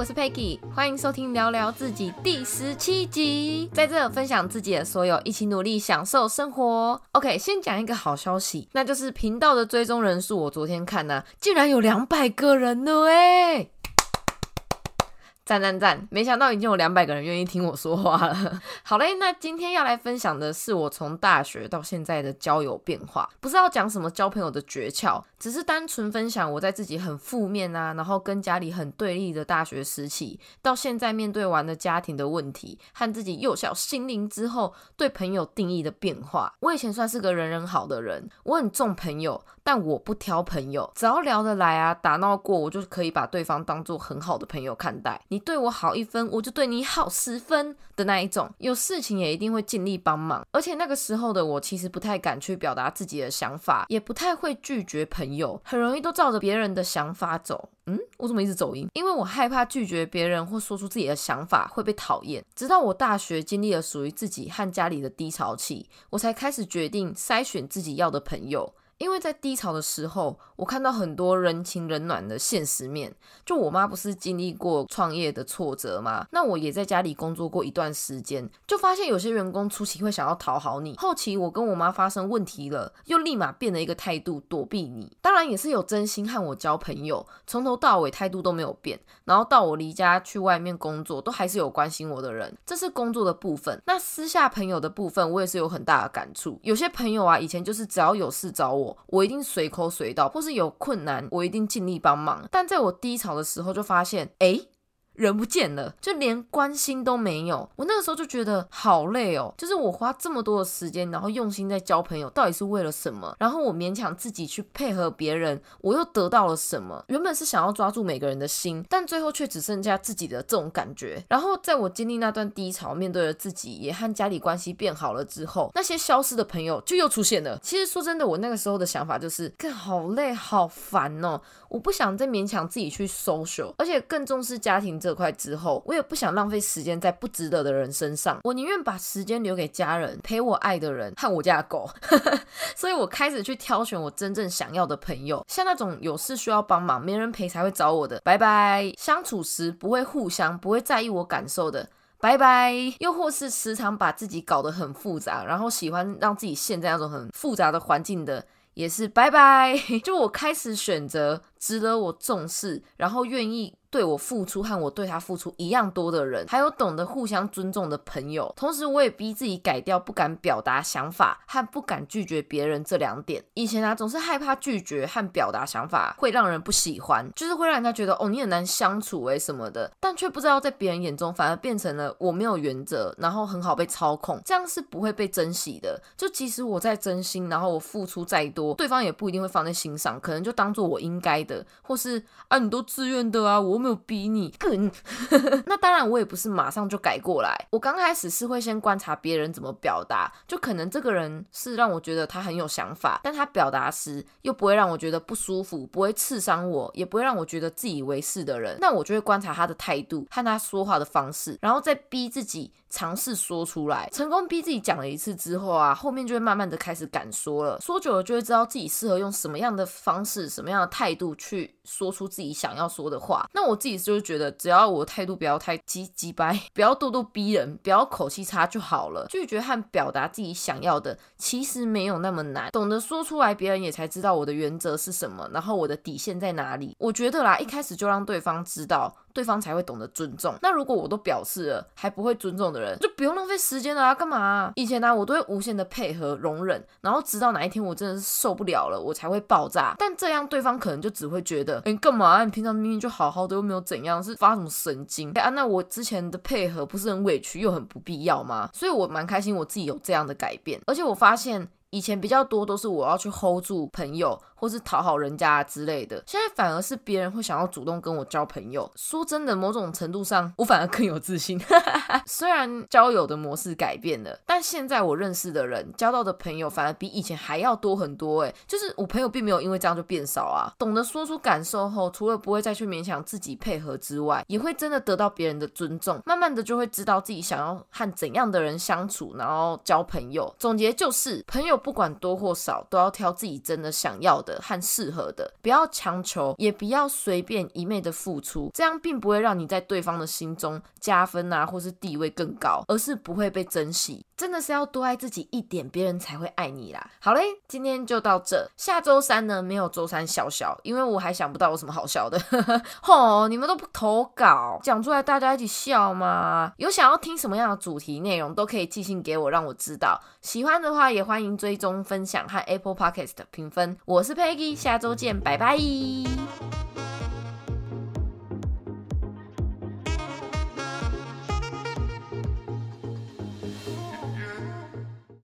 我是 Peggy，欢迎收听聊聊自己第十七集，在这分享自己的所有，一起努力享受生活。OK，先讲一个好消息，那就是频道的追踪人数，我昨天看呢，竟然有两百个人了哎！赞赞赞！没想到已经有两百个人愿意听我说话了。好嘞，那今天要来分享的是我从大学到现在的交友变化，不是要讲什么交朋友的诀窍，只是单纯分享我在自己很负面啊，然后跟家里很对立的大学时期，到现在面对完的家庭的问题和自己幼小心灵之后对朋友定义的变化。我以前算是个人人好的人，我很重朋友，但我不挑朋友，只要聊得来啊，打闹过，我就可以把对方当做很好的朋友看待。你。对我好一分，我就对你好十分的那一种。有事情也一定会尽力帮忙。而且那个时候的我，其实不太敢去表达自己的想法，也不太会拒绝朋友，很容易都照着别人的想法走。嗯，我怎么一直走音？因为我害怕拒绝别人或说出自己的想法会被讨厌。直到我大学经历了属于自己和家里的低潮期，我才开始决定筛选自己要的朋友。因为在低潮的时候，我看到很多人情冷暖的现实面。就我妈不是经历过创业的挫折吗？那我也在家里工作过一段时间，就发现有些员工初期会想要讨好你，后期我跟我妈发生问题了，又立马变了一个态度躲避你。当然也是有真心和我交朋友，从头到尾态度都没有变。然后到我离家去外面工作，都还是有关心我的人。这是工作的部分。那私下朋友的部分，我也是有很大的感触。有些朋友啊，以前就是只要有事找我。我一定随口随到，或是有困难，我一定尽力帮忙。但在我低潮的时候，就发现，哎。人不见了，就连关心都没有。我那个时候就觉得好累哦，就是我花这么多的时间，然后用心在交朋友，到底是为了什么？然后我勉强自己去配合别人，我又得到了什么？原本是想要抓住每个人的心，但最后却只剩下自己的这种感觉。然后在我经历那段低潮，面对了自己，也和家里关系变好了之后，那些消失的朋友就又出现了。其实说真的，我那个时候的想法就是，更好累，好烦哦，我不想再勉强自己去 social，而且更重视家庭这。这块之后，我也不想浪费时间在不值得的人身上，我宁愿把时间留给家人，陪我爱的人和我家的狗。所以我开始去挑选我真正想要的朋友，像那种有事需要帮忙，没人陪才会找我的，拜拜。相处时不会互相，不会在意我感受的，拜拜。又或是时常把自己搞得很复杂，然后喜欢让自己陷在那种很复杂的环境的，也是拜拜。就我开始选择值得我重视，然后愿意。对我付出和我对他付出一样多的人，还有懂得互相尊重的朋友。同时，我也逼自己改掉不敢表达想法和不敢拒绝别人这两点。以前啊，总是害怕拒绝和表达想法会让人不喜欢，就是会让人家觉得哦你很难相处诶什么的。但却不知道在别人眼中，反而变成了我没有原则，然后很好被操控，这样是不会被珍惜的。就即使我在真心，然后我付出再多，对方也不一定会放在心上，可能就当做我应该的，或是啊你都自愿的啊我。没有逼你，那当然我也不是马上就改过来。我刚开始是会先观察别人怎么表达，就可能这个人是让我觉得他很有想法，但他表达时又不会让我觉得不舒服，不会刺伤我，也不会让我觉得自以为是的人，那我就会观察他的态度和他说话的方式，然后再逼自己尝试说出来。成功逼自己讲了一次之后啊，后面就会慢慢的开始敢说了。说久了就会知道自己适合用什么样的方式、什么样的态度去说出自己想要说的话。那我。自己就是觉得，只要我态度不要太急急掰，不要咄咄逼人，不要口气差就好了。拒绝和表达自己想要的，其实没有那么难。懂得说出来，别人也才知道我的原则是什么，然后我的底线在哪里。我觉得啦，一开始就让对方知道。对方才会懂得尊重。那如果我都表示了，还不会尊重的人，就不用浪费时间了啊！干嘛？以前呢，我都会无限的配合、容忍，然后直到哪一天我真的是受不了了，我才会爆炸。但这样对方可能就只会觉得，哎，干嘛？你平常明明就好好的，又没有怎样，是发什么神经？啊，那我之前的配合不是很委屈，又很不必要吗？所以我蛮开心，我自己有这样的改变，而且我发现。以前比较多都是我要去 hold 住朋友，或是讨好人家之类的，现在反而是别人会想要主动跟我交朋友。说真的，某种程度上，我反而更有自信。虽然交友的模式改变了，但现在我认识的人、交到的朋友反而比以前还要多很多。哎，就是我朋友并没有因为这样就变少啊。懂得说出感受后，除了不会再去勉强自己配合之外，也会真的得到别人的尊重。慢慢的就会知道自己想要和怎样的人相处，然后交朋友。总结就是，朋友。不管多或少，都要挑自己真的想要的和适合的，不要强求，也不要随便一昧的付出，这样并不会让你在对方的心中加分啊，或是地位更高，而是不会被珍惜。真的是要多爱自己一点，别人才会爱你啦。好嘞，今天就到这，下周三呢没有周三笑笑，因为我还想不到有什么好笑的。吼，你们都不投稿，讲出来大家一起笑吗？有想要听什么样的主题内容，都可以寄信给我，让我知道。喜欢的话也欢迎追踪分享和 Apple Podcast 评分。我是 Peggy，下周见，拜拜。